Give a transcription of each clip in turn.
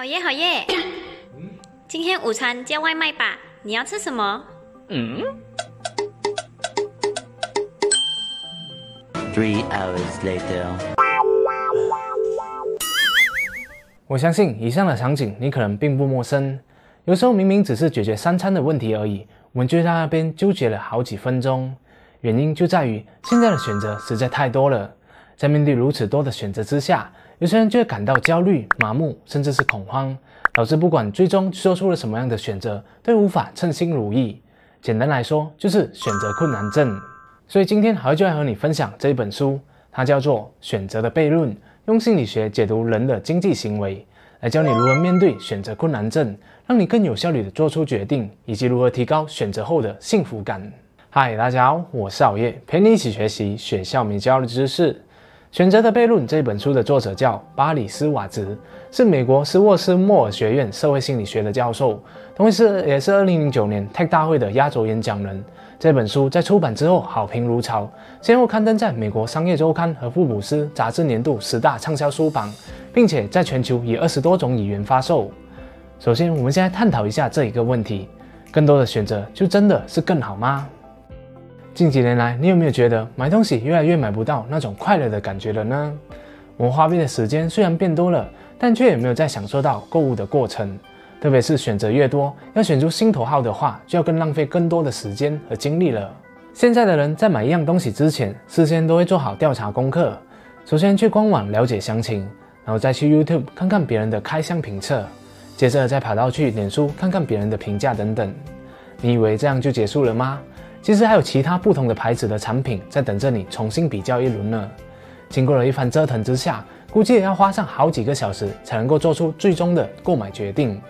好耶好耶！今天午餐叫外卖吧，你要吃什么？嗯。Three hours later。我相信以上的场景你可能并不陌生。有时候明明只是解决三餐的问题而已，我们就在那边纠结了好几分钟。原因就在于现在的选择实在太多了，在面对如此多的选择之下，有些人就会感到焦虑、麻木，甚至是恐慌，导致不管最终做出了什么样的选择，都无法称心如意。简单来说，就是选择困难症。所以今天好就来和你分享这一本书，它叫做《选择的悖论》，用心理学解读人的经济行为，来教你如何面对选择困难症，让你更有效率的做出决定，以及如何提高选择后的幸福感。嗨，大家好，我是熬夜，陪你一起学习学校没教的知识。《选择的悖论》这本书的作者叫巴里斯瓦兹，是美国斯沃斯莫尔学院社会心理学的教授，同时也是2009年 Tech 大会的压轴演讲人。这本书在出版之后好评如潮，先后刊登在美国商业周刊和福布斯杂志年度十大畅销书榜，并且在全球以二十多种语言发售。首先，我们先来探讨一下这一个问题：更多的选择就真的是更好吗？近几年来，你有没有觉得买东西越来越买不到那种快乐的感觉了呢？我们花费的时间虽然变多了，但却也没有再享受到购物的过程。特别是选择越多，要选出心头好的话，就要更浪费更多的时间和精力了。现在的人在买一样东西之前，事先都会做好调查功课。首先去官网了解详情，然后再去 YouTube 看看别人的开箱评测，接着再跑到去脸书看看别人的评价等等。你以为这样就结束了吗？其实还有其他不同的牌子的产品在等着你重新比较一轮呢。经过了一番折腾之下，估计也要花上好几个小时才能够做出最终的购买决定。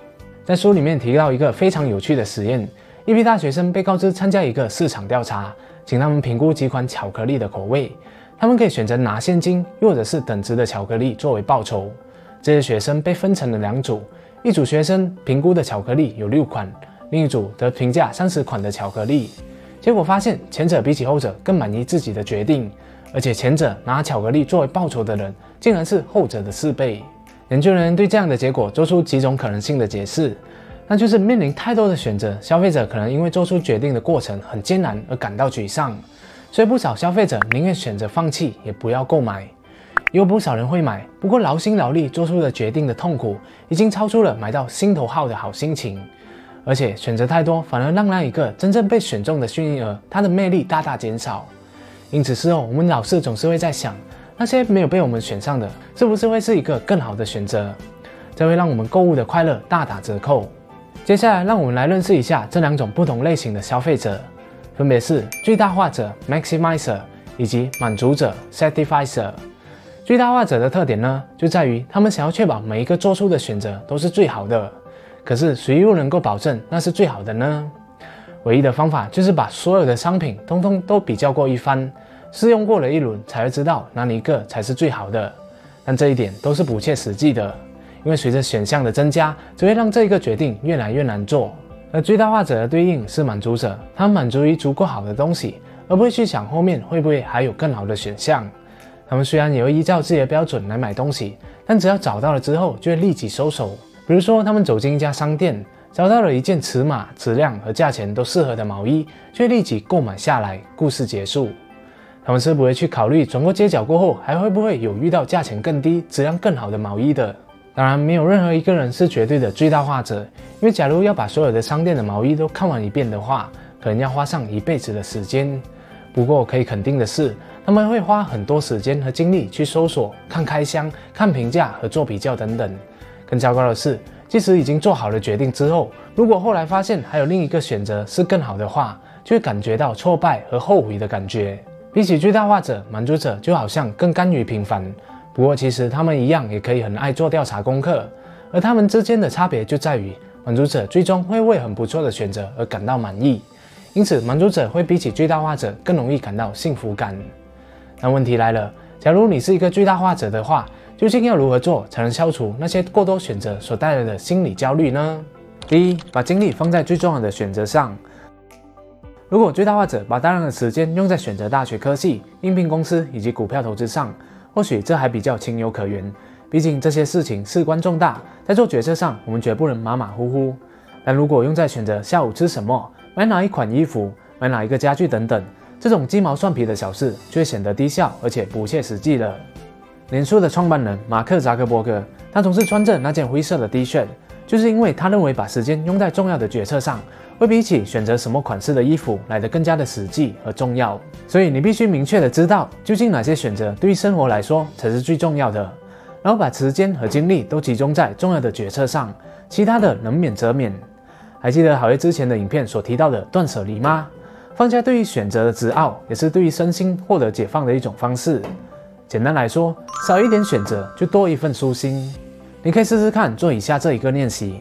在书里面提到一个非常有趣的实验：一批大学生被告知参加一个市场调查，请他们评估几款巧克力的口味，他们可以选择拿现金，或者是等值的巧克力作为报酬。这些学生被分成了两组，一组学生评估的巧克力有六款，另一组则评价三十款的巧克力。结果发现，前者比起后者更满意自己的决定，而且前者拿巧克力作为报酬的人，竟然是后者的四倍。研究人员对这样的结果做出几种可能性的解释，那就是面临太多的选择，消费者可能因为做出决定的过程很艰难而感到沮丧，所以不少消费者宁愿选择放弃，也不要购买。有不少人会买，不过劳心劳力做出的决定的痛苦，已经超出了买到心头好的好心情。而且选择太多，反而让那一个真正被选中的幸运儿，他的魅力大大减少。因此事后，我们老是总是会在想，那些没有被我们选上的，是不是会是一个更好的选择？这会让我们购物的快乐大打折扣。接下来，让我们来认识一下这两种不同类型的消费者，分别是最大化者 （Maximizer） 以及满足者 （Satisfier）。最大化者的特点呢，就在于他们想要确保每一个做出的选择都是最好的。可是谁又能够保证那是最好的呢？唯一的方法就是把所有的商品通通都比较过一番，试用过了一轮，才会知道哪一个才是最好的。但这一点都是不切实际的，因为随着选项的增加，只会让这一个决定越来越难做。而最大化者的对应是满足者，他满足于足够好的东西，而不会去想后面会不会还有更好的选项。他们虽然也会依照自己的标准来买东西，但只要找到了之后，就会立即收手。比如说，他们走进一家商店，找到了一件尺码、质量和价钱都适合的毛衣，却立即购买下来。故事结束。他们是不会去考虑转过街角过后还会不会有遇到价钱更低、质量更好的毛衣的。当然，没有任何一个人是绝对的最大化者，因为假如要把所有的商店的毛衣都看完一遍的话，可能要花上一辈子的时间。不过可以肯定的是，他们会花很多时间和精力去搜索、看开箱、看评价和做比较等等。更糟糕的是，即使已经做好了决定之后，如果后来发现还有另一个选择是更好的话，就会感觉到挫败和后悔的感觉。比起最大化者、满足者，就好像更甘于平凡。不过，其实他们一样也可以很爱做调查功课，而他们之间的差别就在于，满足者最终会为很不错的选择而感到满意，因此满足者会比起最大化者更容易感到幸福感。那问题来了，假如你是一个最大化者的话，究竟要如何做才能消除那些过多选择所带来的心理焦虑呢？第一，把精力放在最重要的选择上。如果最大化者把大量的时间用在选择大学科系、应聘公司以及股票投资上，或许这还比较情有可原。毕竟这些事情事关重大，在做决策上我们绝不能马马虎虎。但如果用在选择下午吃什么、买哪一款衣服、买哪一个家具等等这种鸡毛蒜皮的小事，就会显得低效而且不切实际了。脸书的创办人马克扎克伯格，他总是穿着那件灰色的 T 恤，就是因为他认为把时间用在重要的决策上，会比起选择什么款式的衣服来得更加的实际和重要。所以你必须明确的知道，究竟哪些选择对于生活来说才是最重要的，然后把时间和精力都集中在重要的决策上，其他的能免则免。还记得好月之前的影片所提到的断舍离吗？放下对于选择的执拗，也是对于身心获得解放的一种方式。简单来说，少一点选择就多一份舒心。你可以试试看做以下这一个练习：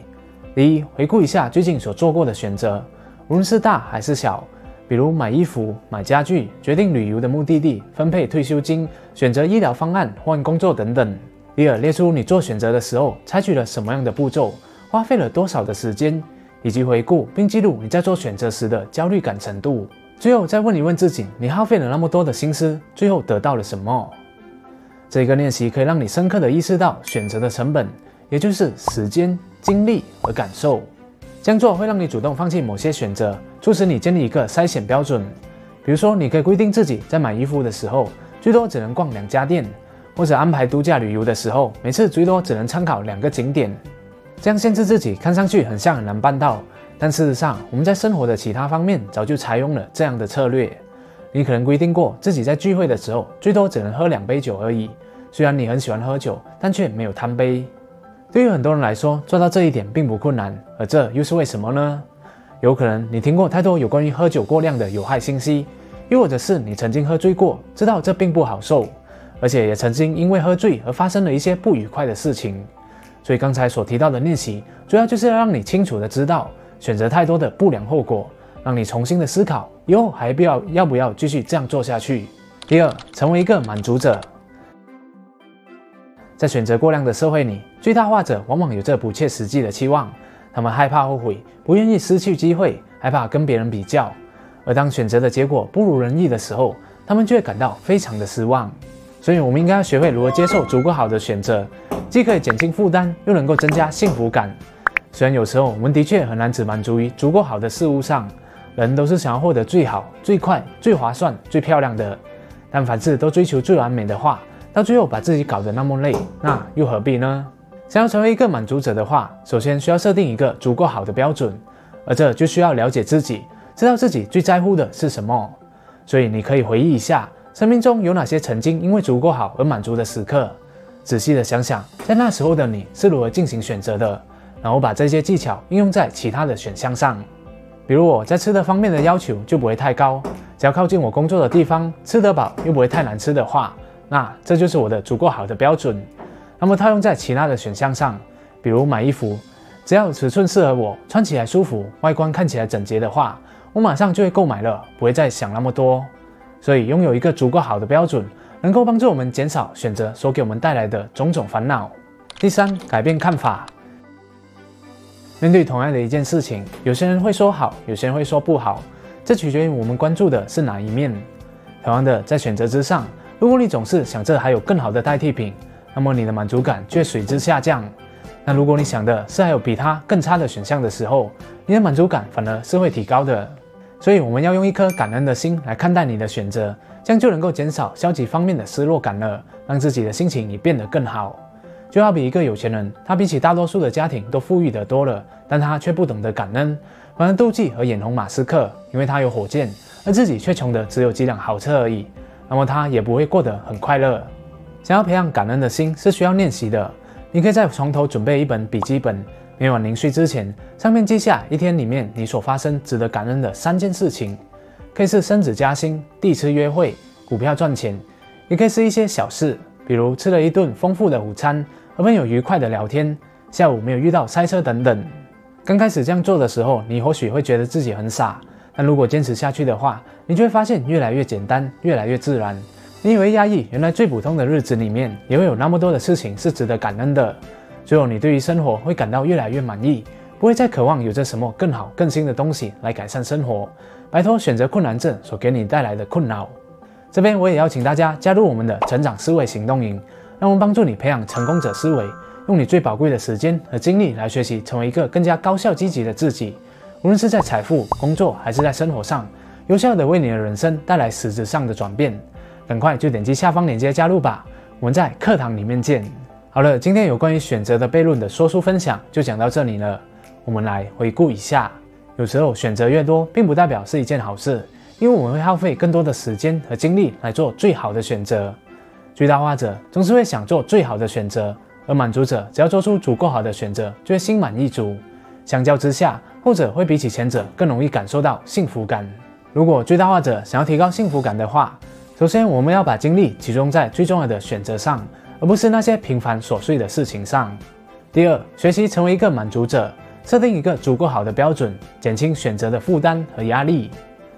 第一，回顾一下最近所做过的选择，无论是大还是小，比如买衣服、买家具、决定旅游的目的地、分配退休金、选择医疗方案、换工作等等。第二，列出你做选择的时候采取了什么样的步骤，花费了多少的时间，以及回顾并记录你在做选择时的焦虑感程度。最后再问一问自己，你耗费了那么多的心思，最后得到了什么？这个练习可以让你深刻的意识到选择的成本，也就是时间、精力和感受。这样做会让你主动放弃某些选择，促使你建立一个筛选标准。比如说，你可以规定自己在买衣服的时候，最多只能逛两家店，或者安排度假旅游的时候，每次最多只能参考两个景点。这样限制自己，看上去很像很难办到，但事实上，我们在生活的其他方面早就采用了这样的策略。你可能规定过自己在聚会的时候最多只能喝两杯酒而已。虽然你很喜欢喝酒，但却没有贪杯。对于很多人来说，做到这一点并不困难。而这又是为什么呢？有可能你听过太多有关于喝酒过量的有害信息，又或者是你曾经喝醉过，知道这并不好受，而且也曾经因为喝醉而发生了一些不愉快的事情。所以刚才所提到的练习，主要就是要让你清楚的知道选择太多的不良后果。让你重新的思考，以后还必要要不要继续这样做下去。第二，成为一个满足者。在选择过量的社会里，最大化者往往有着不切实际的期望，他们害怕后悔，不愿意失去机会，害怕跟别人比较。而当选择的结果不如人意的时候，他们就会感到非常的失望。所以，我们应该要学会如何接受足够好的选择，既可以减轻负担，又能够增加幸福感。虽然有时候我们的确很难只满足于足够好的事物上。人都是想要获得最好、最快、最划算、最漂亮的，但凡事都追求最完美的话，到最后把自己搞得那么累，那又何必呢？想要成为一个满足者的话，首先需要设定一个足够好的标准，而这就需要了解自己，知道自己最在乎的是什么。所以你可以回忆一下，生命中有哪些曾经因为足够好而满足的时刻，仔细的想想，在那时候的你是如何进行选择的，然后把这些技巧应用在其他的选项上。比如我在吃的方面的要求就不会太高，只要靠近我工作的地方，吃得饱又不会太难吃的话，那这就是我的足够好的标准。那么套用在其他的选项上，比如买衣服，只要尺寸适合我，穿起来舒服，外观看起来整洁的话，我马上就会购买了，不会再想那么多。所以拥有一个足够好的标准，能够帮助我们减少选择所给我们带来的种种烦恼。第三，改变看法。面对同样的一件事情，有些人会说好，有些人会说不好，这取决于我们关注的是哪一面。同样的，在选择之上，如果你总是想着还有更好的代替品，那么你的满足感却随之下降。那如果你想的是还有比它更差的选项的时候，你的满足感反而是会提高的。所以我们要用一颗感恩的心来看待你的选择，这样就能够减少消极方面的失落感了，让自己的心情也变得更好。就好比一个有钱人，他比起大多数的家庭都富裕得多了，但他却不懂得感恩，反而妒忌和眼红马斯克，因为他有火箭，而自己却穷得只有几辆豪车而已。那么他也不会过得很快乐。想要培养感恩的心是需要练习的。你可以在床头准备一本笔记本，每晚临睡之前，上面记下一天里面你所发生值得感恩的三件事情，可以是升职加薪、第一次约会、股票赚钱，也可以是一些小事，比如吃了一顿丰富的午餐。和朋友愉快的聊天，下午没有遇到塞车等等。刚开始这样做的时候，你或许会觉得自己很傻，但如果坚持下去的话，你就会发现越来越简单，越来越自然。你以为压抑，原来最普通的日子里面也会有那么多的事情是值得感恩的。最后，你对于生活会感到越来越满意，不会再渴望有着什么更好、更新的东西来改善生活，摆脱选择困难症所给你带来的困扰。这边我也邀请大家加入我们的成长思维行动营。让我们帮助你培养成功者思维，用你最宝贵的时间和精力来学习，成为一个更加高效积极的自己。无论是在财富、工作还是在生活上，有效的为你的人生带来实质上的转变。赶快就点击下方链接加入吧！我们在课堂里面见。好了，今天有关于选择的悖论的说书分享就讲到这里了。我们来回顾一下，有时候选择越多，并不代表是一件好事，因为我们会耗费更多的时间和精力来做最好的选择。最大化者总是会想做最好的选择，而满足者只要做出足够好的选择，就会心满意足。相较之下，后者会比起前者更容易感受到幸福感。如果最大化者想要提高幸福感的话，首先我们要把精力集中在最重要的选择上，而不是那些平凡琐碎的事情上。第二，学习成为一个满足者，设定一个足够好的标准，减轻选择的负担和压力。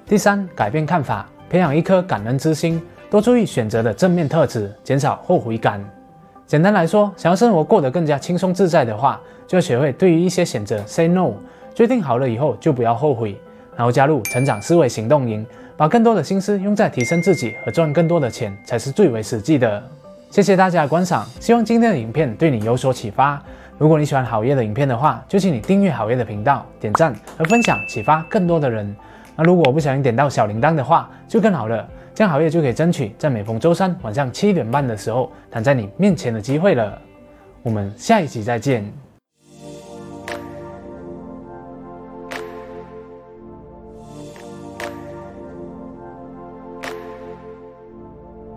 第三，改变看法，培养一颗感恩之心。多注意选择的正面特质，减少后悔感。简单来说，想要生活过得更加轻松自在的话，就要学会对于一些选择 say no，决定好了以后就不要后悔。然后加入成长思维行动营，把更多的心思用在提升自己和赚更多的钱，才是最为实际的。谢谢大家的观赏，希望今天的影片对你有所启发。如果你喜欢好业的影片的话，就请你订阅好业的频道，点赞和分享，启发更多的人。那如果不小心点到小铃铛的话，就更好了。这样好业就可以争取在每逢周三晚上七点半的时候躺在你面前的机会了。我们下一集再见。